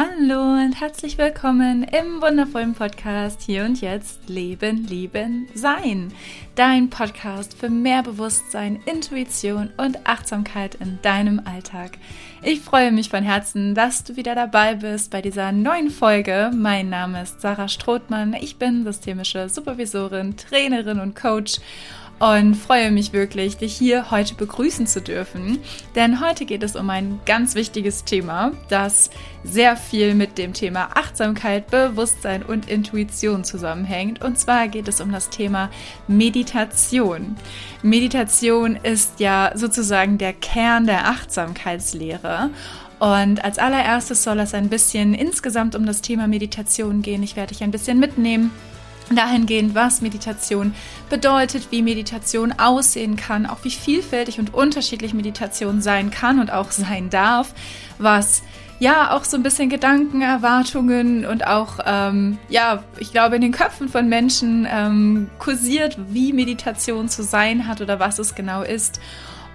Hallo und herzlich willkommen im wundervollen Podcast Hier und Jetzt Leben, Lieben, Sein. Dein Podcast für mehr Bewusstsein, Intuition und Achtsamkeit in deinem Alltag. Ich freue mich von Herzen, dass du wieder dabei bist bei dieser neuen Folge. Mein Name ist Sarah Strothmann. Ich bin systemische Supervisorin, Trainerin und Coach und freue mich wirklich, dich hier heute begrüßen zu dürfen. Denn heute geht es um ein ganz wichtiges Thema, das sehr viel mit dem Thema Achtsamkeit, Bewusstsein und Intuition zusammenhängt. Und zwar geht es um das Thema Meditation. Meditation ist ja sozusagen der Kern der Achtsamkeitslehre. Und als allererstes soll es ein bisschen insgesamt um das Thema Meditation gehen. Ich werde dich ein bisschen mitnehmen dahingehend, was Meditation bedeutet, wie Meditation aussehen kann, auch wie vielfältig und unterschiedlich Meditation sein kann und auch sein darf, was ja auch so ein bisschen Gedanken, Erwartungen und auch, ähm, ja, ich glaube, in den Köpfen von Menschen ähm, kursiert, wie Meditation zu sein hat oder was es genau ist.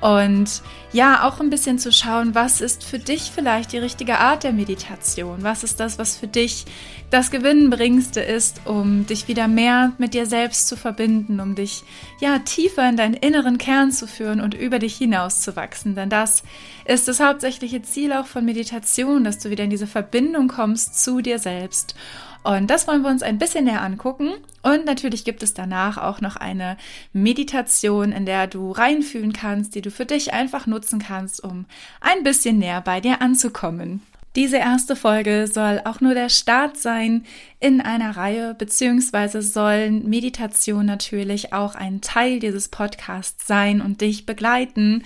Und ja, auch ein bisschen zu schauen, was ist für dich vielleicht die richtige Art der Meditation? Was ist das, was für dich das Gewinnbringendste ist, um dich wieder mehr mit dir selbst zu verbinden, um dich ja tiefer in deinen inneren Kern zu führen und über dich hinaus zu wachsen. Denn das ist das hauptsächliche Ziel auch von Meditation, dass du wieder in diese Verbindung kommst zu dir selbst. Und das wollen wir uns ein bisschen näher angucken. Und natürlich gibt es danach auch noch eine Meditation, in der du reinfühlen kannst, die du für dich einfach nutzen kannst, um ein bisschen näher bei dir anzukommen. Diese erste Folge soll auch nur der Start sein in einer Reihe, beziehungsweise sollen Meditation natürlich auch ein Teil dieses Podcasts sein und dich begleiten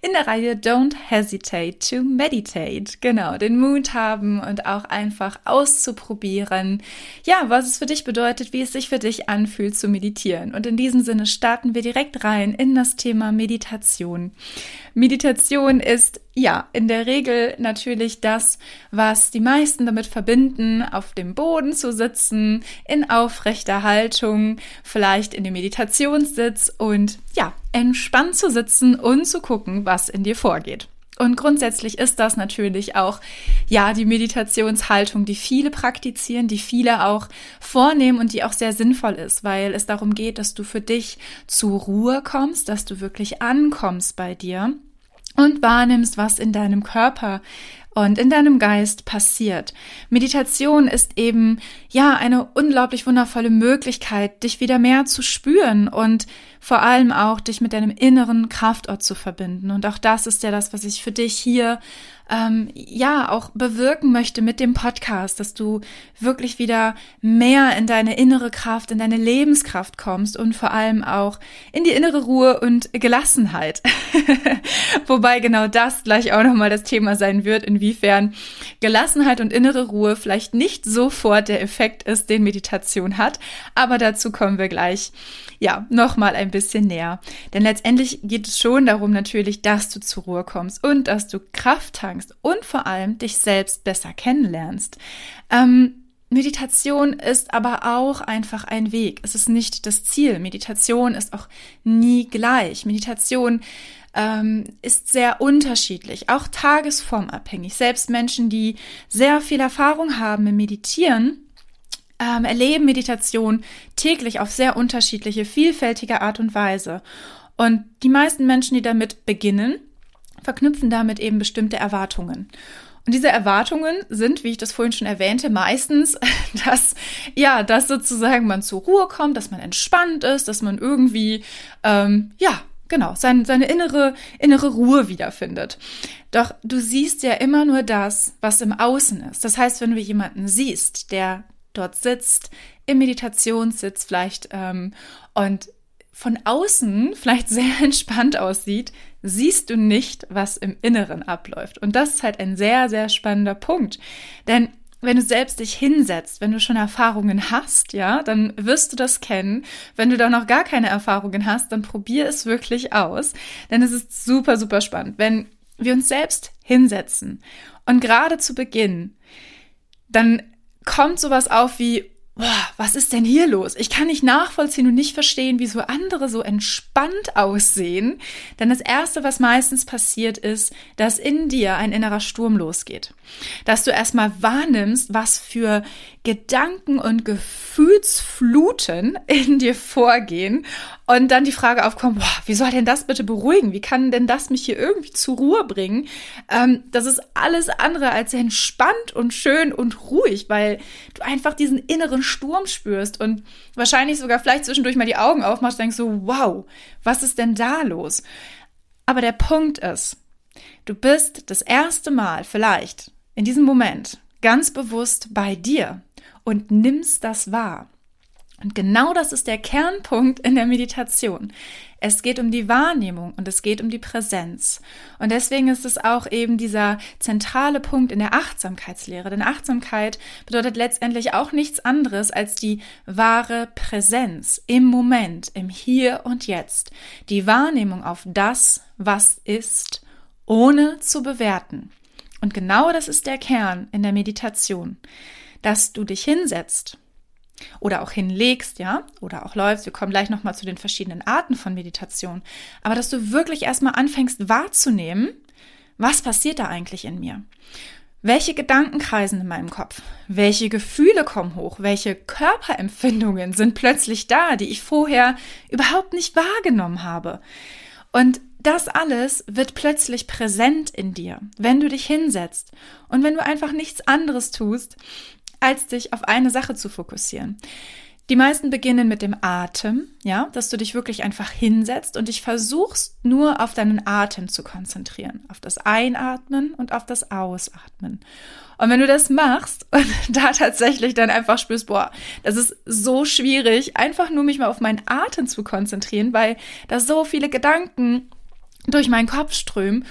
in der Reihe Don't Hesitate to Meditate. Genau, den Mut haben und auch einfach auszuprobieren, ja, was es für dich bedeutet, wie es sich für dich anfühlt zu meditieren. Und in diesem Sinne starten wir direkt rein in das Thema Meditation. Meditation ist ja in der Regel natürlich das, was die meisten damit verbinden, auf dem Boden zu sitzen, in aufrechter Haltung, vielleicht in dem Meditationssitz und ja, entspannt zu sitzen und zu gucken, was in dir vorgeht. Und grundsätzlich ist das natürlich auch, ja, die Meditationshaltung, die viele praktizieren, die viele auch vornehmen und die auch sehr sinnvoll ist, weil es darum geht, dass du für dich zur Ruhe kommst, dass du wirklich ankommst bei dir und wahrnimmst, was in deinem Körper und in deinem Geist passiert. Meditation ist eben ja eine unglaublich wundervolle Möglichkeit, dich wieder mehr zu spüren und vor allem auch dich mit deinem inneren Kraftort zu verbinden. Und auch das ist ja das, was ich für dich hier ähm, ja auch bewirken möchte mit dem Podcast, dass du wirklich wieder mehr in deine innere Kraft, in deine Lebenskraft kommst und vor allem auch in die innere Ruhe und Gelassenheit. Wobei genau das gleich auch nochmal das Thema sein wird, inwiefern Gelassenheit und innere Ruhe vielleicht nicht sofort der Effekt ist, den Meditation hat, aber dazu kommen wir gleich ja, nochmal ein bisschen näher. Denn letztendlich geht es schon darum natürlich, dass du zur Ruhe kommst und dass du Kraft tankst und vor allem dich selbst besser kennenlernst. Ähm, Meditation ist aber auch einfach ein Weg. Es ist nicht das Ziel. Meditation ist auch nie gleich. Meditation ähm, ist sehr unterschiedlich, auch tagesformabhängig. Selbst Menschen, die sehr viel Erfahrung haben im Meditieren, ähm, erleben Meditation täglich auf sehr unterschiedliche, vielfältige Art und Weise. Und die meisten Menschen, die damit beginnen, verknüpfen damit eben bestimmte Erwartungen. Und diese Erwartungen sind, wie ich das vorhin schon erwähnte, meistens, dass, ja, dass sozusagen man zur Ruhe kommt, dass man entspannt ist, dass man irgendwie, ähm, ja, genau, sein, seine innere, innere Ruhe wiederfindet. Doch du siehst ja immer nur das, was im Außen ist. Das heißt, wenn du jemanden siehst, der dort sitzt, im Meditationssitz vielleicht ähm, und von außen vielleicht sehr entspannt aussieht, siehst du nicht, was im Inneren abläuft. Und das ist halt ein sehr, sehr spannender Punkt. Denn wenn du selbst dich hinsetzt, wenn du schon Erfahrungen hast, ja, dann wirst du das kennen. Wenn du da noch gar keine Erfahrungen hast, dann probier es wirklich aus. Denn es ist super, super spannend. Wenn wir uns selbst hinsetzen und gerade zu Beginn, dann kommt sowas auf wie, boah, was ist denn hier los? Ich kann nicht nachvollziehen und nicht verstehen, wieso andere so entspannt aussehen. Denn das Erste, was meistens passiert, ist, dass in dir ein innerer Sturm losgeht. Dass du erstmal wahrnimmst, was für Gedanken und Gefühlsfluten in dir vorgehen und dann die Frage aufkommt, boah, wie soll denn das bitte beruhigen? Wie kann denn das mich hier irgendwie zur Ruhe bringen? Ähm, das ist alles andere als entspannt und schön und ruhig, weil du einfach diesen inneren Sturm spürst und wahrscheinlich sogar vielleicht zwischendurch mal die Augen aufmachst und denkst so, wow, was ist denn da los? Aber der Punkt ist, du bist das erste Mal vielleicht in diesem Moment ganz bewusst bei dir und nimmst das wahr. Und genau das ist der Kernpunkt in der Meditation. Es geht um die Wahrnehmung und es geht um die Präsenz. Und deswegen ist es auch eben dieser zentrale Punkt in der Achtsamkeitslehre. Denn Achtsamkeit bedeutet letztendlich auch nichts anderes als die wahre Präsenz im Moment, im Hier und Jetzt. Die Wahrnehmung auf das, was ist, ohne zu bewerten. Und genau das ist der Kern in der Meditation, dass du dich hinsetzt oder auch hinlegst, ja, oder auch läufst. Wir kommen gleich nochmal zu den verschiedenen Arten von Meditation. Aber dass du wirklich erstmal anfängst wahrzunehmen, was passiert da eigentlich in mir? Welche Gedanken kreisen in meinem Kopf? Welche Gefühle kommen hoch? Welche Körperempfindungen sind plötzlich da, die ich vorher überhaupt nicht wahrgenommen habe? Und das alles wird plötzlich präsent in dir, wenn du dich hinsetzt und wenn du einfach nichts anderes tust, als dich auf eine Sache zu fokussieren. Die meisten beginnen mit dem Atem, ja, dass du dich wirklich einfach hinsetzt und dich versuchst nur auf deinen Atem zu konzentrieren, auf das Einatmen und auf das Ausatmen. Und wenn du das machst und da tatsächlich dann einfach spürst, boah, das ist so schwierig, einfach nur mich mal auf meinen Atem zu konzentrieren, weil da so viele Gedanken durch meinen Kopf strömen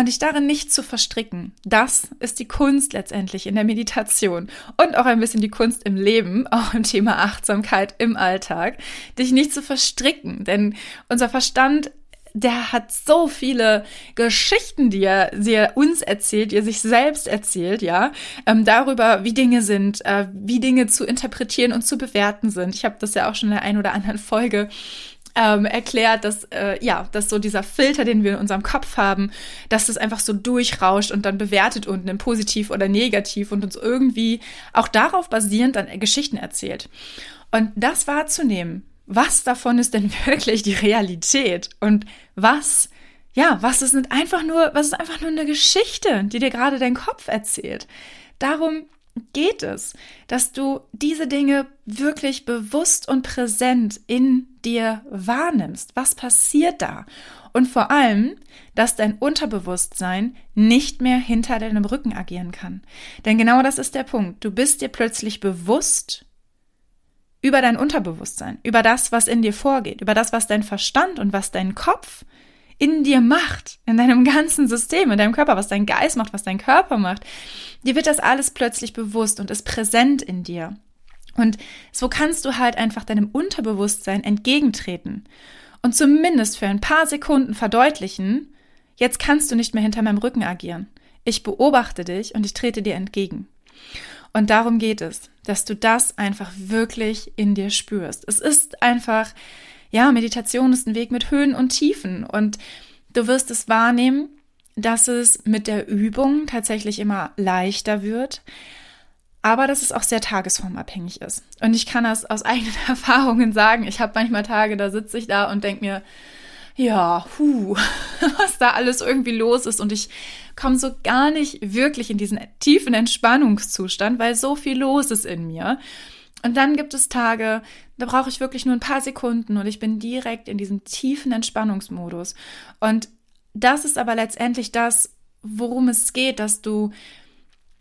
und dich darin nicht zu verstricken. Das ist die Kunst letztendlich in der Meditation und auch ein bisschen die Kunst im Leben, auch im Thema Achtsamkeit im Alltag, dich nicht zu verstricken, denn unser Verstand der hat so viele Geschichten, die er, die er uns erzählt, die er sich selbst erzählt, ja, ähm, darüber, wie Dinge sind, äh, wie Dinge zu interpretieren und zu bewerten sind. Ich habe das ja auch schon in der einen oder anderen Folge ähm, erklärt, dass äh, ja, dass so dieser Filter, den wir in unserem Kopf haben, dass das einfach so durchrauscht und dann bewertet unten in positiv oder negativ und uns irgendwie auch darauf basierend dann Geschichten erzählt. Und das wahrzunehmen, was davon ist denn wirklich die Realität und was ja, was ist einfach nur, was ist einfach nur eine Geschichte, die dir gerade dein Kopf erzählt. Darum geht es, dass du diese Dinge wirklich bewusst und präsent in dir wahrnimmst. Was passiert da? Und vor allem, dass dein Unterbewusstsein nicht mehr hinter deinem Rücken agieren kann. Denn genau das ist der Punkt. Du bist dir plötzlich bewusst über dein Unterbewusstsein, über das, was in dir vorgeht, über das, was dein Verstand und was dein Kopf in dir macht, in deinem ganzen System, in deinem Körper, was dein Geist macht, was dein Körper macht. Dir wird das alles plötzlich bewusst und ist präsent in dir. Und so kannst du halt einfach deinem Unterbewusstsein entgegentreten und zumindest für ein paar Sekunden verdeutlichen, jetzt kannst du nicht mehr hinter meinem Rücken agieren. Ich beobachte dich und ich trete dir entgegen. Und darum geht es, dass du das einfach wirklich in dir spürst. Es ist einfach, ja, Meditation ist ein Weg mit Höhen und Tiefen und du wirst es wahrnehmen, dass es mit der Übung tatsächlich immer leichter wird, aber dass es auch sehr tagesformabhängig ist. Und ich kann das aus eigenen Erfahrungen sagen. Ich habe manchmal Tage, da sitze ich da und denke mir, ja, hu, was da alles irgendwie los ist. Und ich komme so gar nicht wirklich in diesen tiefen Entspannungszustand, weil so viel los ist in mir. Und dann gibt es Tage, da brauche ich wirklich nur ein paar Sekunden und ich bin direkt in diesem tiefen Entspannungsmodus. Und das ist aber letztendlich das, worum es geht, dass du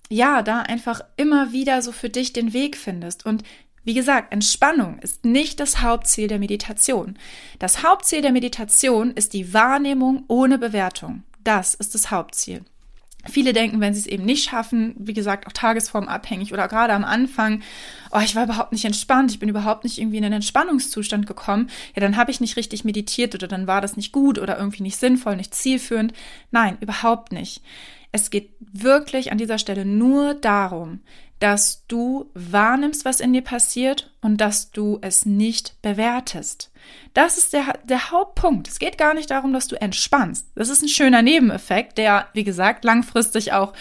ja da einfach immer wieder so für dich den Weg findest. Und wie gesagt, Entspannung ist nicht das Hauptziel der Meditation. Das Hauptziel der Meditation ist die Wahrnehmung ohne Bewertung. Das ist das Hauptziel. Viele denken, wenn sie es eben nicht schaffen, wie gesagt, auch tagesformabhängig oder gerade am Anfang, oh, ich war überhaupt nicht entspannt, ich bin überhaupt nicht irgendwie in einen Entspannungszustand gekommen, ja, dann habe ich nicht richtig meditiert oder dann war das nicht gut oder irgendwie nicht sinnvoll, nicht zielführend. Nein, überhaupt nicht. Es geht wirklich an dieser Stelle nur darum, dass du wahrnimmst, was in dir passiert und dass du es nicht bewertest. Das ist der, der Hauptpunkt. Es geht gar nicht darum, dass du entspannst. Das ist ein schöner Nebeneffekt, der, wie gesagt, langfristig auch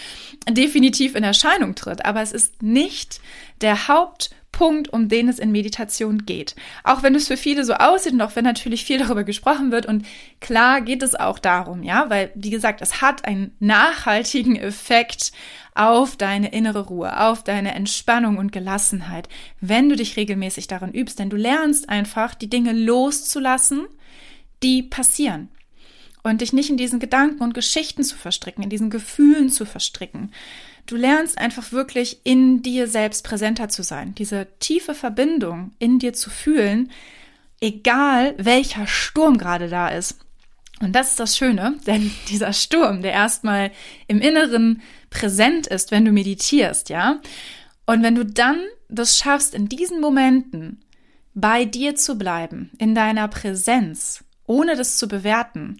definitiv in Erscheinung tritt. Aber es ist nicht der Hauptpunkt Punkt, um den es in Meditation geht. Auch wenn es für viele so aussieht und auch wenn natürlich viel darüber gesprochen wird und klar geht es auch darum, ja, weil wie gesagt, es hat einen nachhaltigen Effekt auf deine innere Ruhe, auf deine Entspannung und Gelassenheit, wenn du dich regelmäßig darin übst, denn du lernst einfach die Dinge loszulassen, die passieren und dich nicht in diesen Gedanken und Geschichten zu verstricken, in diesen Gefühlen zu verstricken. Du lernst einfach wirklich in dir selbst präsenter zu sein, diese tiefe Verbindung in dir zu fühlen, egal welcher Sturm gerade da ist. Und das ist das Schöne, denn dieser Sturm, der erstmal im Inneren präsent ist, wenn du meditierst, ja, und wenn du dann das schaffst, in diesen Momenten bei dir zu bleiben, in deiner Präsenz, ohne das zu bewerten,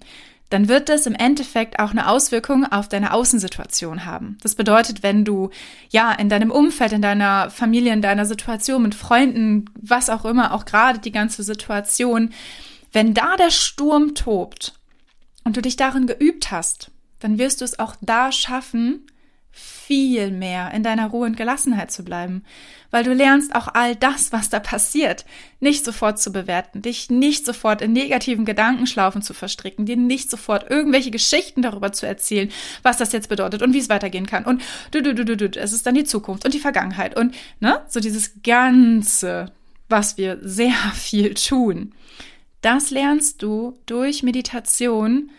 dann wird das im Endeffekt auch eine Auswirkung auf deine Außensituation haben. Das bedeutet, wenn du ja in deinem Umfeld, in deiner Familie, in deiner Situation mit Freunden, was auch immer, auch gerade die ganze Situation, wenn da der Sturm tobt und du dich darin geübt hast, dann wirst du es auch da schaffen, viel mehr in deiner Ruhe und Gelassenheit zu bleiben, weil du lernst auch all das, was da passiert, nicht sofort zu bewerten, dich nicht sofort in negativen Gedankenschlaufen zu verstricken, dir nicht sofort irgendwelche Geschichten darüber zu erzählen, was das jetzt bedeutet und wie es weitergehen kann und du du du du du, es ist dann die Zukunft und die Vergangenheit und ne, so dieses ganze, was wir sehr viel tun. Das lernst du durch Meditation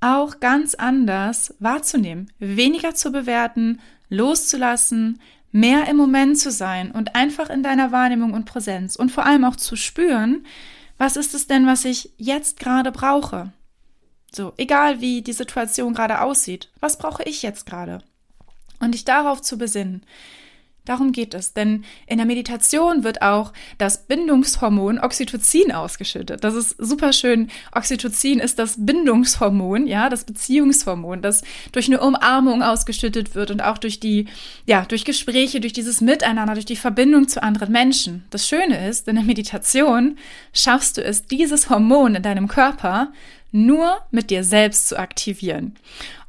auch ganz anders wahrzunehmen, weniger zu bewerten, loszulassen, mehr im Moment zu sein und einfach in deiner Wahrnehmung und Präsenz und vor allem auch zu spüren, was ist es denn, was ich jetzt gerade brauche? So, egal wie die Situation gerade aussieht, was brauche ich jetzt gerade? Und dich darauf zu besinnen, Darum geht es, denn in der Meditation wird auch das Bindungshormon Oxytocin ausgeschüttet. Das ist super schön. Oxytocin ist das Bindungshormon, ja, das Beziehungshormon, das durch eine Umarmung ausgeschüttet wird und auch durch die, ja, durch Gespräche, durch dieses Miteinander, durch die Verbindung zu anderen Menschen. Das Schöne ist, in der Meditation schaffst du es, dieses Hormon in deinem Körper nur mit dir selbst zu aktivieren.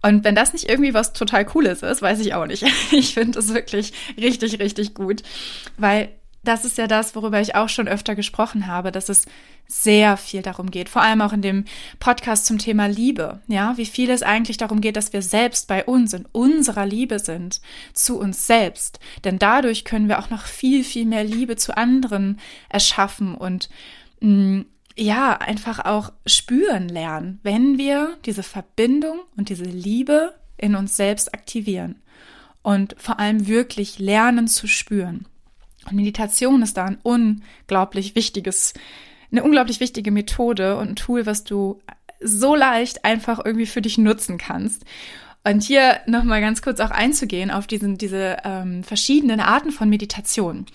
Und wenn das nicht irgendwie was total Cooles ist, weiß ich auch nicht. Ich finde es wirklich richtig, richtig gut, weil das ist ja das, worüber ich auch schon öfter gesprochen habe, dass es sehr viel darum geht, vor allem auch in dem Podcast zum Thema Liebe, ja, wie viel es eigentlich darum geht, dass wir selbst bei uns in unserer Liebe sind, zu uns selbst. Denn dadurch können wir auch noch viel, viel mehr Liebe zu anderen erschaffen und mh, mm, ja, einfach auch spüren lernen, wenn wir diese Verbindung und diese Liebe in uns selbst aktivieren und vor allem wirklich lernen zu spüren. Und Meditation ist da ein unglaublich wichtiges, eine unglaublich wichtige Methode und ein Tool, was du so leicht einfach irgendwie für dich nutzen kannst. Und hier nochmal ganz kurz auch einzugehen auf diesen, diese ähm, verschiedenen Arten von Meditation.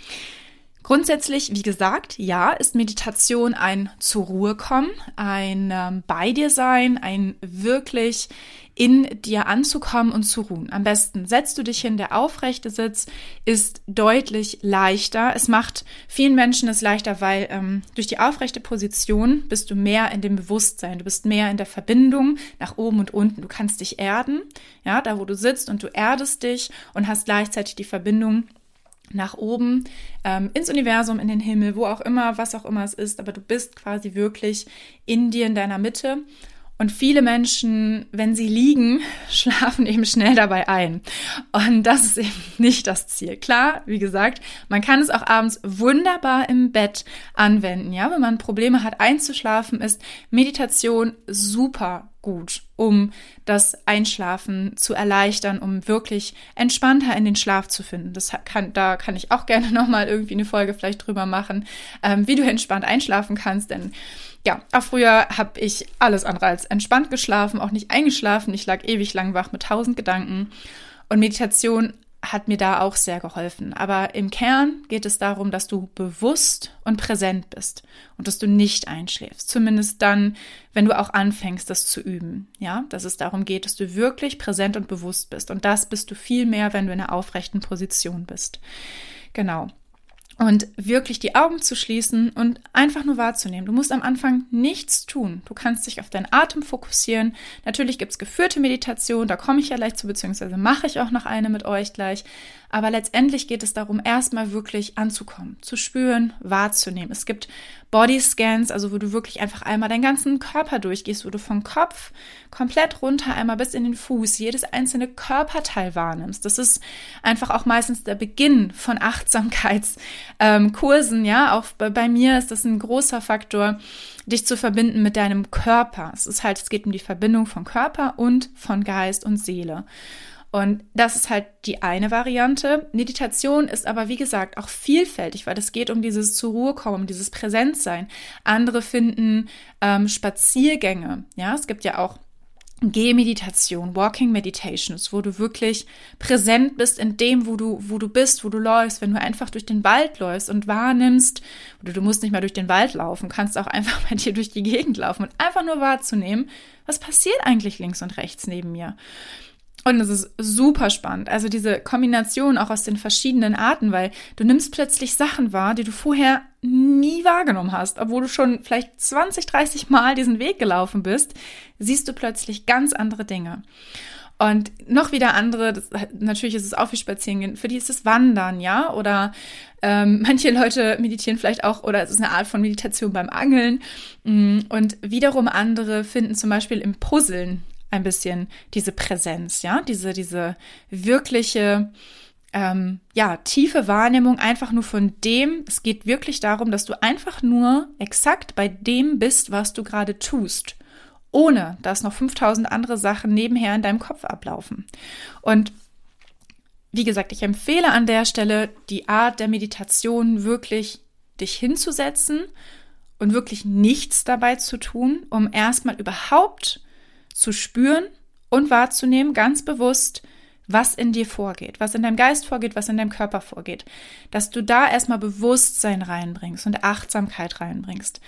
Grundsätzlich, wie gesagt, ja, ist Meditation ein zur Ruhe kommen, ein ähm, bei dir sein, ein wirklich in dir anzukommen und zu ruhen. Am besten setzt du dich hin, der aufrechte Sitz ist deutlich leichter. Es macht vielen Menschen es leichter, weil ähm, durch die aufrechte Position bist du mehr in dem Bewusstsein, du bist mehr in der Verbindung nach oben und unten. Du kannst dich erden, ja, da wo du sitzt und du erdest dich und hast gleichzeitig die Verbindung nach oben, ähm, ins Universum, in den Himmel, wo auch immer, was auch immer es ist, aber du bist quasi wirklich in dir, in deiner Mitte. Und viele Menschen, wenn sie liegen, schlafen eben schnell dabei ein. Und das ist eben nicht das Ziel. Klar, wie gesagt, man kann es auch abends wunderbar im Bett anwenden. Ja, wenn man Probleme hat einzuschlafen, ist Meditation super gut, um das Einschlafen zu erleichtern, um wirklich entspannter in den Schlaf zu finden. Das kann, da kann ich auch gerne nochmal irgendwie eine Folge vielleicht drüber machen, ähm, wie du entspannt einschlafen kannst, denn ja, auch früher habe ich alles andere als entspannt geschlafen, auch nicht eingeschlafen. Ich lag ewig lang wach mit tausend Gedanken. Und Meditation hat mir da auch sehr geholfen. Aber im Kern geht es darum, dass du bewusst und präsent bist und dass du nicht einschläfst. Zumindest dann, wenn du auch anfängst, das zu üben. Ja, dass es darum geht, dass du wirklich präsent und bewusst bist. Und das bist du viel mehr, wenn du in einer aufrechten Position bist. Genau und wirklich die Augen zu schließen und einfach nur wahrzunehmen. Du musst am Anfang nichts tun. Du kannst dich auf deinen Atem fokussieren. Natürlich gibt es geführte Meditation, da komme ich ja gleich zu, beziehungsweise mache ich auch noch eine mit euch gleich. Aber letztendlich geht es darum, erstmal wirklich anzukommen, zu spüren, wahrzunehmen. Es gibt Bodyscans, also wo du wirklich einfach einmal deinen ganzen Körper durchgehst, wo du vom Kopf komplett runter einmal bis in den Fuß jedes einzelne Körperteil wahrnimmst. Das ist einfach auch meistens der Beginn von Achtsamkeitskursen, ja. Auch bei, bei mir ist das ein großer Faktor, dich zu verbinden mit deinem Körper. Es ist halt, es geht um die Verbindung von Körper und von Geist und Seele. Und das ist halt die eine Variante. Meditation ist aber, wie gesagt, auch vielfältig, weil es geht um dieses zur Ruhe kommen, um dieses Präsenzsein. Andere finden ähm, Spaziergänge. Ja, es gibt ja auch Gehmeditation, Walking Meditations, wo du wirklich präsent bist in dem, wo du, wo du bist, wo du läufst, wenn du einfach durch den Wald läufst und wahrnimmst, oder du musst nicht mal durch den Wald laufen, kannst auch einfach bei dir durch die Gegend laufen und einfach nur wahrzunehmen, was passiert eigentlich links und rechts neben mir. Und es ist super spannend. Also diese Kombination auch aus den verschiedenen Arten, weil du nimmst plötzlich Sachen wahr, die du vorher nie wahrgenommen hast, obwohl du schon vielleicht 20, 30 Mal diesen Weg gelaufen bist, siehst du plötzlich ganz andere Dinge. Und noch wieder andere, das, natürlich ist es auch wie Spazierengehen, für die ist es Wandern, ja, oder ähm, manche Leute meditieren vielleicht auch, oder es ist eine Art von Meditation beim Angeln. Mm, und wiederum andere finden zum Beispiel im Puzzeln ein bisschen diese Präsenz, ja, diese, diese wirkliche, ähm, ja, tiefe Wahrnehmung einfach nur von dem. Es geht wirklich darum, dass du einfach nur exakt bei dem bist, was du gerade tust, ohne dass noch 5000 andere Sachen nebenher in deinem Kopf ablaufen. Und wie gesagt, ich empfehle an der Stelle die Art der Meditation wirklich dich hinzusetzen und wirklich nichts dabei zu tun, um erstmal überhaupt zu spüren und wahrzunehmen, ganz bewusst, was in dir vorgeht, was in deinem Geist vorgeht, was in deinem Körper vorgeht. Dass du da erstmal Bewusstsein reinbringst und Achtsamkeit reinbringst.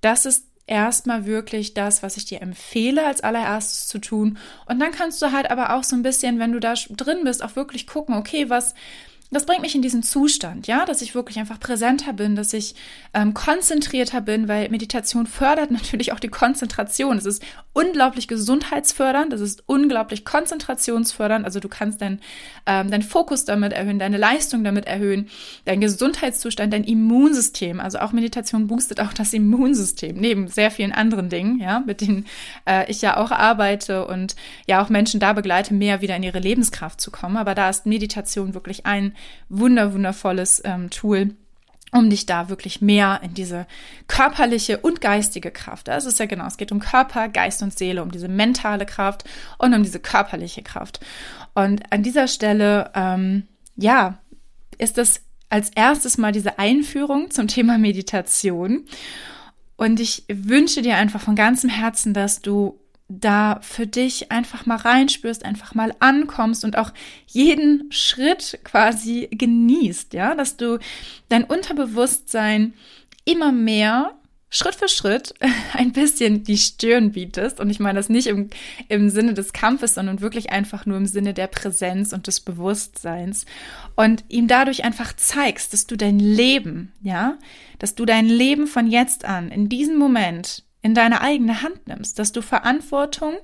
Das ist erstmal wirklich das, was ich dir empfehle, als allererstes zu tun. Und dann kannst du halt aber auch so ein bisschen, wenn du da drin bist, auch wirklich gucken, okay, was, das bringt mich in diesen Zustand, ja, dass ich wirklich einfach präsenter bin, dass ich ähm, konzentrierter bin, weil Meditation fördert natürlich auch die Konzentration. Es ist unglaublich gesundheitsfördernd, es ist unglaublich konzentrationsfördernd. Also du kannst deinen ähm, dein Fokus damit erhöhen, deine Leistung damit erhöhen, dein Gesundheitszustand, dein Immunsystem. Also auch Meditation boostet auch das Immunsystem, neben sehr vielen anderen Dingen, ja, mit denen äh, ich ja auch arbeite und ja auch Menschen da begleite, mehr wieder in ihre Lebenskraft zu kommen. Aber da ist Meditation wirklich ein wunder, wundervolles ähm, Tool, um dich da wirklich mehr in diese körperliche und geistige Kraft. Das ist ja genau, es geht um Körper, Geist und Seele, um diese mentale Kraft und um diese körperliche Kraft. Und an dieser Stelle, ähm, ja, ist das als erstes mal diese Einführung zum Thema Meditation. Und ich wünsche dir einfach von ganzem Herzen, dass du da für dich einfach mal reinspürst, einfach mal ankommst und auch jeden Schritt quasi genießt, ja, dass du dein Unterbewusstsein immer mehr Schritt für Schritt ein bisschen die Stirn bietest. Und ich meine das nicht im, im Sinne des Kampfes, sondern wirklich einfach nur im Sinne der Präsenz und des Bewusstseins. Und ihm dadurch einfach zeigst, dass du dein Leben, ja, dass du dein Leben von jetzt an, in diesem Moment, in deine eigene Hand nimmst, dass du Verantwortung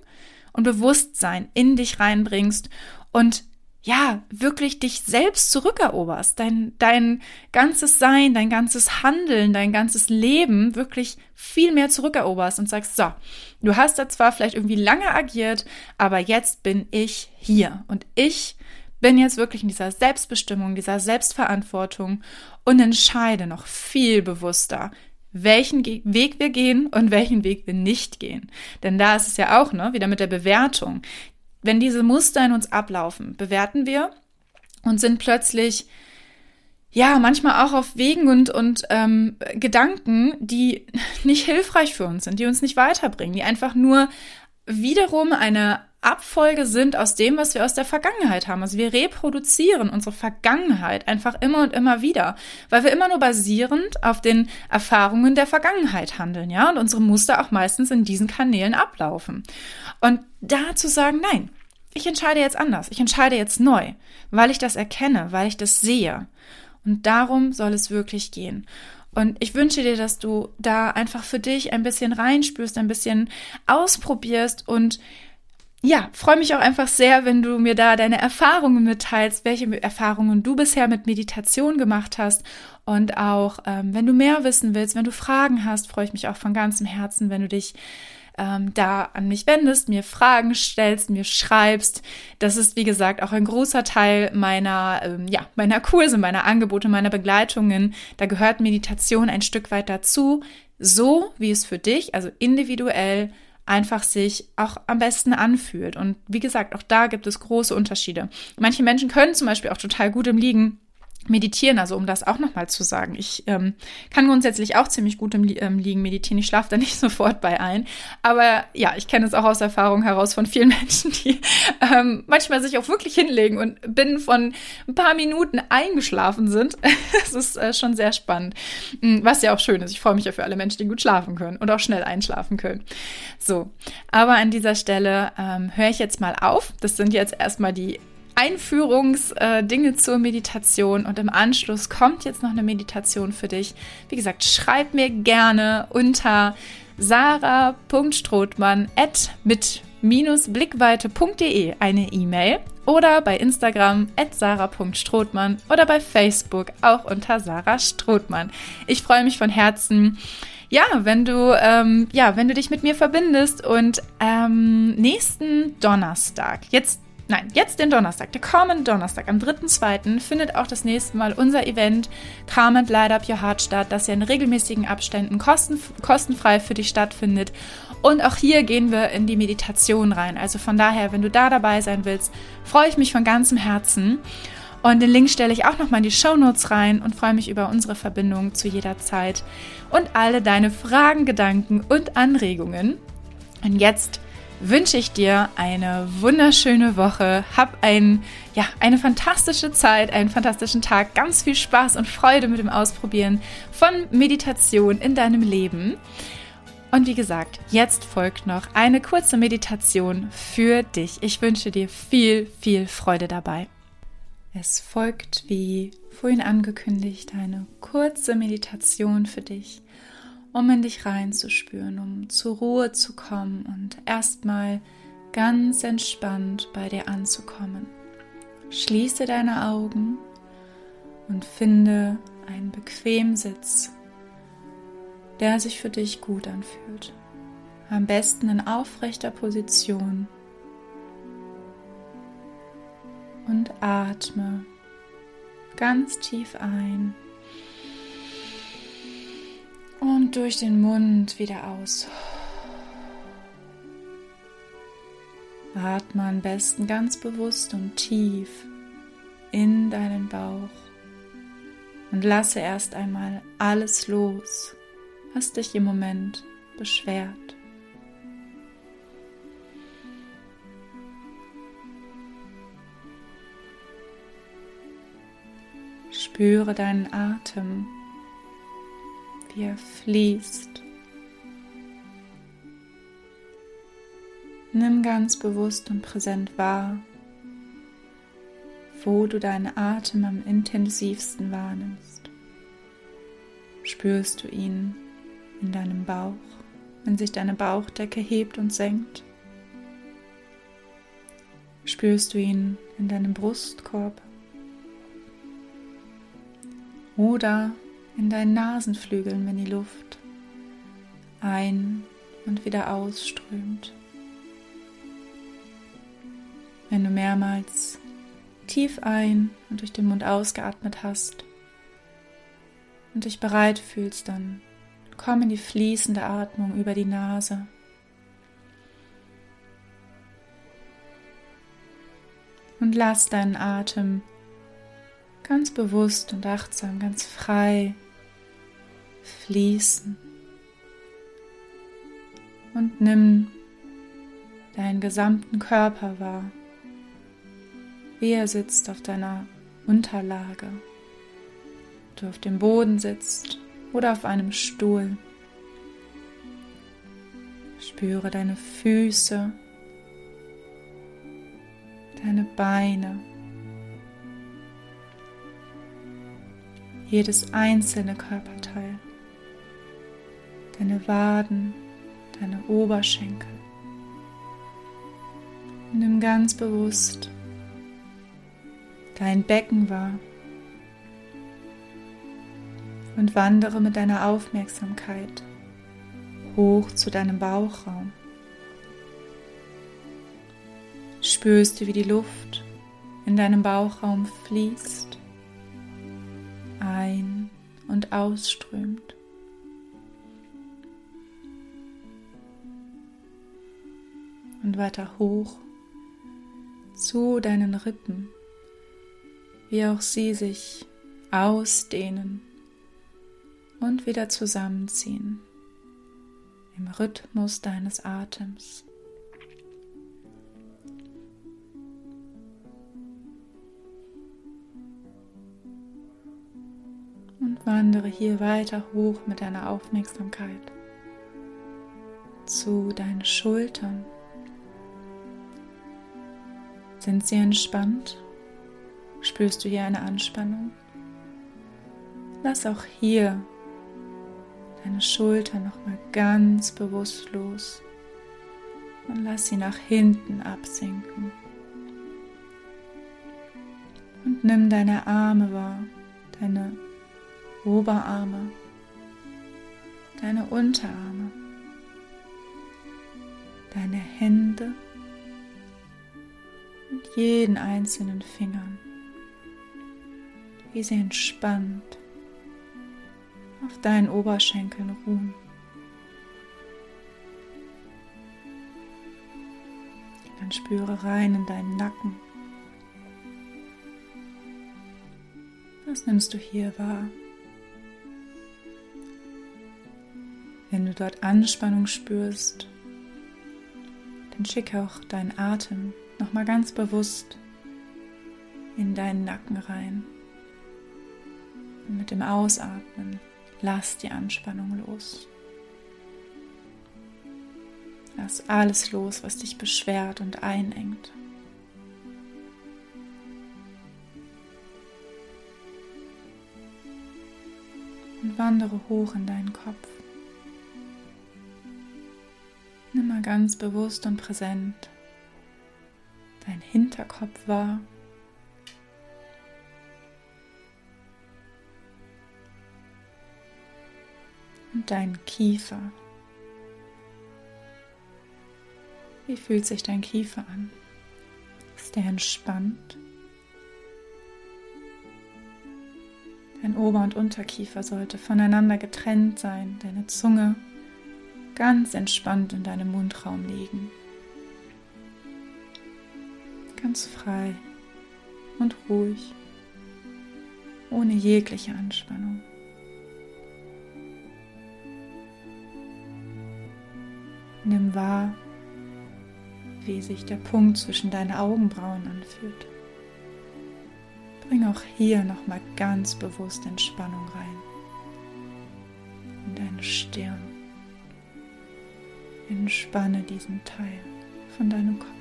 und Bewusstsein in dich reinbringst und ja, wirklich dich selbst zurückeroberst, dein, dein ganzes Sein, dein ganzes Handeln, dein ganzes Leben wirklich viel mehr zurückeroberst und sagst, so, du hast da zwar vielleicht irgendwie lange agiert, aber jetzt bin ich hier und ich bin jetzt wirklich in dieser Selbstbestimmung, dieser Selbstverantwortung und entscheide noch viel bewusster, welchen Weg wir gehen und welchen Weg wir nicht gehen. Denn da ist es ja auch, ne, wieder mit der Bewertung. Wenn diese Muster in uns ablaufen, bewerten wir und sind plötzlich ja, manchmal auch auf Wegen und, und ähm, Gedanken, die nicht hilfreich für uns sind, die uns nicht weiterbringen, die einfach nur wiederum eine Abfolge sind aus dem, was wir aus der Vergangenheit haben. Also wir reproduzieren unsere Vergangenheit einfach immer und immer wieder, weil wir immer nur basierend auf den Erfahrungen der Vergangenheit handeln, ja, und unsere Muster auch meistens in diesen Kanälen ablaufen. Und da zu sagen, nein, ich entscheide jetzt anders, ich entscheide jetzt neu, weil ich das erkenne, weil ich das sehe. Und darum soll es wirklich gehen. Und ich wünsche dir, dass du da einfach für dich ein bisschen reinspürst, ein bisschen ausprobierst und ja, freue mich auch einfach sehr, wenn du mir da deine Erfahrungen mitteilst, welche Erfahrungen du bisher mit Meditation gemacht hast. Und auch, ähm, wenn du mehr wissen willst, wenn du Fragen hast, freue ich mich auch von ganzem Herzen, wenn du dich ähm, da an mich wendest, mir Fragen stellst, mir schreibst. Das ist, wie gesagt, auch ein großer Teil meiner, ähm, ja, meiner Kurse, meiner Angebote, meiner Begleitungen. Da gehört Meditation ein Stück weit dazu, so wie es für dich, also individuell, einfach sich auch am besten anfühlt. Und wie gesagt, auch da gibt es große Unterschiede. Manche Menschen können zum Beispiel auch total gut im Liegen meditieren, also um das auch nochmal zu sagen. Ich ähm, kann grundsätzlich auch ziemlich gut im ähm, Liegen meditieren. Ich schlafe da nicht sofort bei ein. Aber ja, ich kenne es auch aus Erfahrung heraus von vielen Menschen, die ähm, manchmal sich auch wirklich hinlegen und binnen von ein paar Minuten eingeschlafen sind. das ist äh, schon sehr spannend. Hm, was ja auch schön ist. Ich freue mich ja für alle Menschen, die gut schlafen können und auch schnell einschlafen können. So, aber an dieser Stelle ähm, höre ich jetzt mal auf. Das sind jetzt erstmal die Einführungsdinge äh, zur Meditation und im Anschluss kommt jetzt noch eine Meditation für dich. Wie gesagt, schreib mir gerne unter sarah.strothmann mit blickweite.de eine E-Mail oder bei Instagram at sarah.strothmann oder bei Facebook auch unter Sarah Strothmann. Ich freue mich von Herzen. Ja, wenn du, ähm, ja, wenn du dich mit mir verbindest und ähm, nächsten Donnerstag, jetzt nein, jetzt den Donnerstag, der kommende Donnerstag, am 3.2. findet auch das nächste Mal unser Event Calm and Light Up Your Heart statt, das ja in regelmäßigen Abständen kosten, kostenfrei für dich stattfindet. Und auch hier gehen wir in die Meditation rein. Also von daher, wenn du da dabei sein willst, freue ich mich von ganzem Herzen. Und den Link stelle ich auch nochmal in die Show Notes rein und freue mich über unsere Verbindung zu jeder Zeit und alle deine Fragen, Gedanken und Anregungen. Und jetzt wünsche ich dir eine wunderschöne Woche. Hab ein, ja, eine fantastische Zeit, einen fantastischen Tag, ganz viel Spaß und Freude mit dem Ausprobieren von Meditation in deinem Leben. Und wie gesagt, jetzt folgt noch eine kurze Meditation für dich. Ich wünsche dir viel, viel Freude dabei. Es folgt, wie vorhin angekündigt, eine kurze Meditation für dich um in dich reinzuspüren, um zur Ruhe zu kommen und erstmal ganz entspannt bei dir anzukommen. Schließe deine Augen und finde einen bequemen Sitz, der sich für dich gut anfühlt. Am besten in aufrechter Position. Und atme ganz tief ein und durch den Mund wieder aus. Atme am besten ganz bewusst und tief in deinen Bauch und lasse erst einmal alles los, was dich im Moment beschwert. Spüre deinen Atem wie er fließt. Nimm ganz bewusst und präsent wahr, wo du deinen Atem am intensivsten wahrnimmst. Spürst du ihn in deinem Bauch, wenn sich deine Bauchdecke hebt und senkt? Spürst du ihn in deinem Brustkorb? Oder in deinen Nasenflügeln, wenn die Luft ein und wieder ausströmt. Wenn du mehrmals tief ein und durch den Mund ausgeatmet hast und dich bereit fühlst, dann komm in die fließende Atmung über die Nase. Und lass deinen Atem ganz bewusst und achtsam, ganz frei fließen. Und nimm deinen gesamten Körper wahr, wie er sitzt auf deiner Unterlage, du auf dem Boden sitzt oder auf einem Stuhl. Spüre deine Füße, deine Beine, jedes einzelne Körperteil, deine Waden, deine Oberschenkel. Nimm ganz bewusst dein Becken wahr und wandere mit deiner Aufmerksamkeit hoch zu deinem Bauchraum. Spürst du, wie die Luft in deinem Bauchraum fließt, ein- und ausströmt. Weiter hoch zu deinen Rippen, wie auch sie sich ausdehnen und wieder zusammenziehen im Rhythmus deines Atems. Und wandere hier weiter hoch mit deiner Aufmerksamkeit zu deinen Schultern. Sind sie entspannt? Spürst du hier eine Anspannung? Lass auch hier deine Schultern nochmal ganz bewusst los und lass sie nach hinten absinken. Und nimm deine Arme wahr, deine Oberarme, deine Unterarme, deine Hände und jeden einzelnen Fingern, wie sie entspannt auf deinen Oberschenkeln ruhen. Dann spüre rein in deinen Nacken. Was nimmst du hier wahr? Wenn du dort Anspannung spürst, dann schicke auch deinen Atem nochmal ganz bewusst in deinen Nacken rein. Und mit dem Ausatmen lass die Anspannung los. Lass alles los, was dich beschwert und einengt. Und wandere hoch in deinen Kopf. Nimm mal ganz bewusst und präsent dein Hinterkopf wahr. Und dein Kiefer. Wie fühlt sich dein Kiefer an? Ist der entspannt? Dein Ober- und Unterkiefer sollte voneinander getrennt sein, deine Zunge ganz entspannt in deinem Mundraum liegen. Ganz frei und ruhig, ohne jegliche Anspannung. Nimm wahr, wie sich der Punkt zwischen deinen Augenbrauen anfühlt. Bring auch hier nochmal ganz bewusst Entspannung rein. In deine Stirn. Entspanne diesen Teil von deinem Kopf.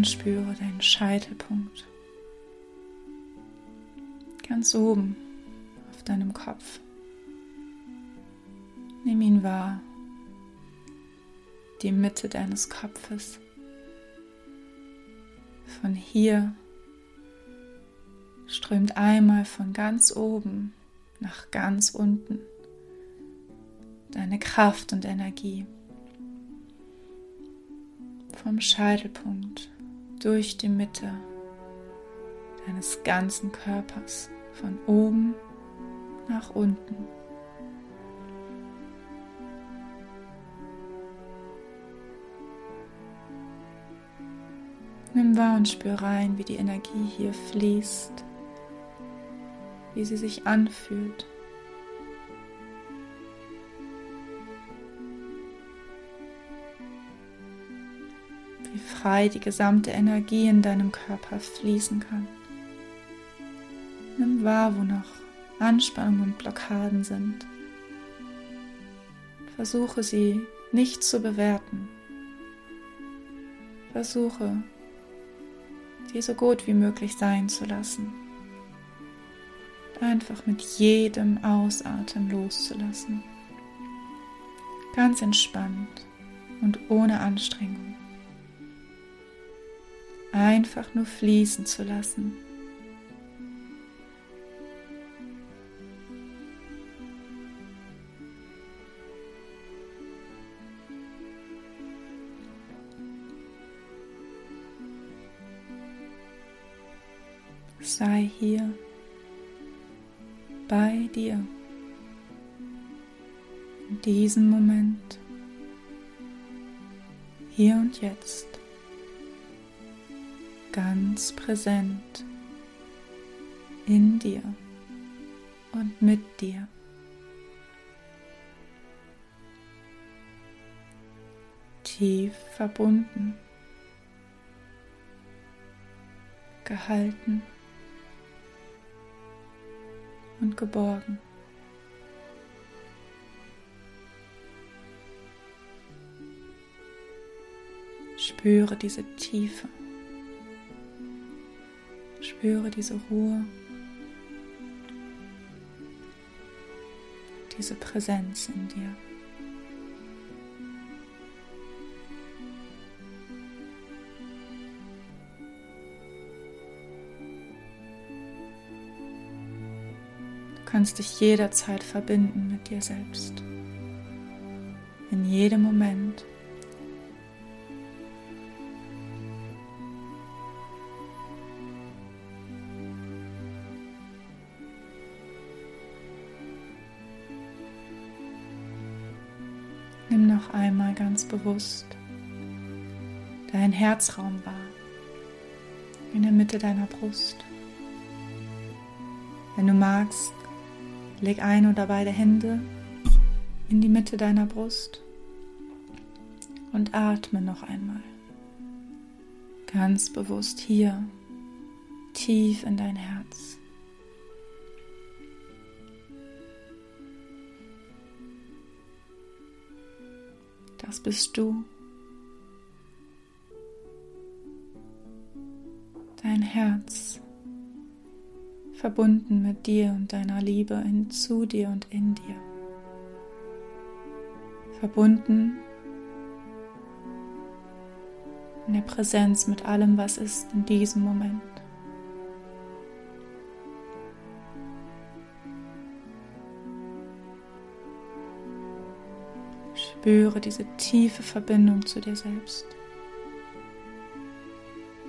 Dann spüre deinen Scheitelpunkt. Ganz oben auf deinem Kopf. Nimm ihn wahr die Mitte deines Kopfes. Von hier strömt einmal von ganz oben nach ganz unten deine Kraft und Energie. Vom Scheitelpunkt durch die Mitte deines ganzen Körpers, von oben nach unten. Nimm wahr und spür rein, wie die Energie hier fließt, wie sie sich anfühlt. Frei die gesamte Energie in deinem Körper fließen kann. Nimm wahr, wo noch Anspannungen und Blockaden sind. Versuche sie nicht zu bewerten. Versuche sie so gut wie möglich sein zu lassen. Einfach mit jedem Ausatmen loszulassen. Ganz entspannt und ohne Anstrengung. Einfach nur fließen zu lassen. sei hier bei dir in diesem Moment, hier und jetzt, ganz präsent in dir und mit dir. Tief verbunden, gehalten und geborgen. Spüre diese Tiefe. Spüre diese Ruhe. Diese Präsenz in dir. kannst dich jederzeit verbinden mit dir selbst. In jedem Moment. Bewusst dein Herzraum wahr, in der Mitte deiner Brust. Wenn du magst, Leg ein oder beide Hände in die Mitte deiner Brust und atme noch einmal. Ganz bewusst hier, tief in dein Herz. Bist du. Dein Herz verbunden mit dir und deiner Liebe in, zu dir und in dir. Verbunden in der Präsenz mit allem, was ist in diesem Moment. Spüre diese tiefe Verbindung zu dir selbst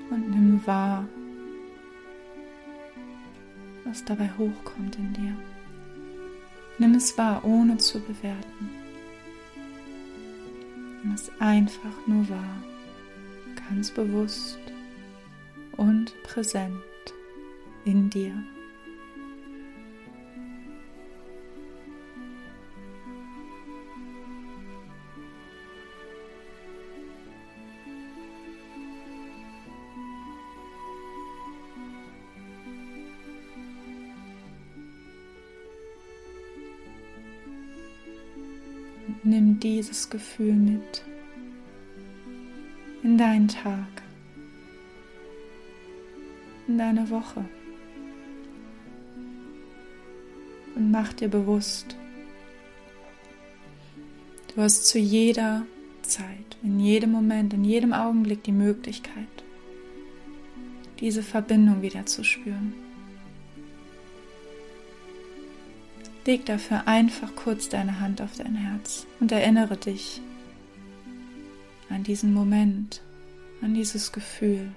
und nimm wahr, was dabei hochkommt in dir. Nimm es wahr, ohne zu bewerten. Nimm es einfach nur wahr, ganz bewusst und präsent in dir. Dieses Gefühl mit in deinen Tag, in deine Woche und mach dir bewusst, du hast zu jeder Zeit, in jedem Moment, in jedem Augenblick die Möglichkeit, diese Verbindung wieder zu spüren. Leg dafür einfach kurz deine Hand auf dein Herz und erinnere dich an diesen Moment, an dieses Gefühl.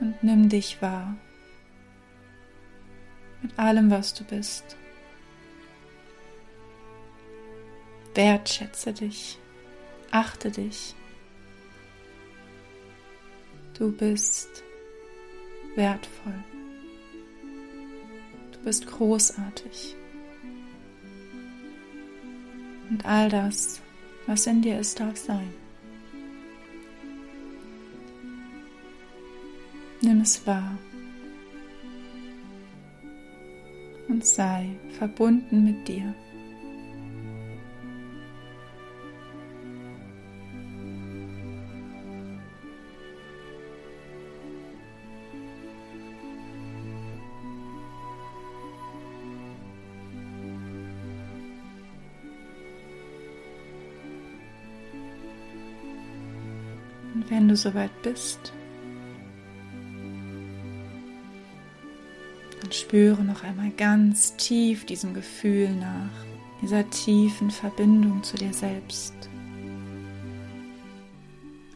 Und nimm dich wahr mit allem, was du bist. Wertschätze dich, achte dich Du bist wertvoll. Bist großartig. Und all das, was in dir ist, darf sein. Nimm es wahr und sei verbunden mit dir. Wenn du soweit bist, dann spüre noch einmal ganz tief diesem Gefühl nach, dieser tiefen Verbindung zu dir selbst.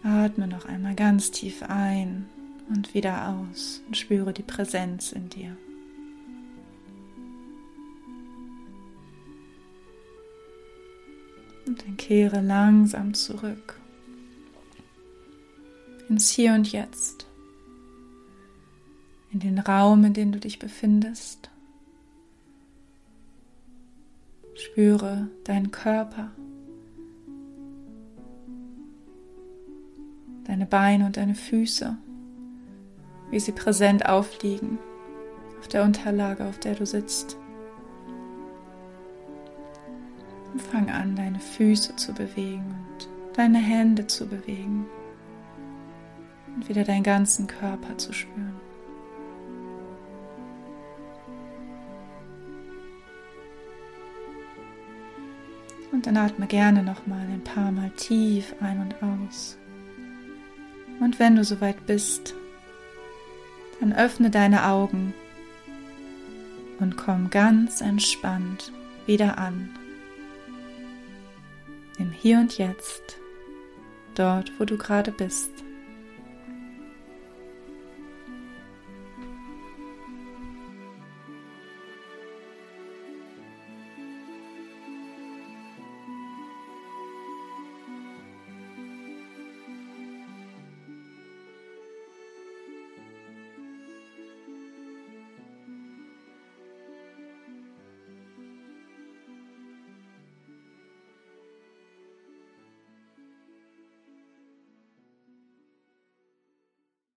Atme noch einmal ganz tief ein und wieder aus und spüre die Präsenz in dir. Und dann kehre langsam zurück ins Hier und Jetzt, in den Raum, in dem du dich befindest. Spüre deinen Körper, deine Beine und deine Füße, wie sie präsent aufliegen. Auf der Unterlage, auf der du sitzt. Und fang an, deine Füße zu bewegen und deine Hände zu bewegen und wieder deinen ganzen Körper zu spüren. Und dann atme gerne noch mal ein paar Mal tief ein und aus. Und wenn du soweit bist, dann öffne deine Augen und komm ganz entspannt wieder an. Im Hier und Jetzt, dort, wo du gerade bist.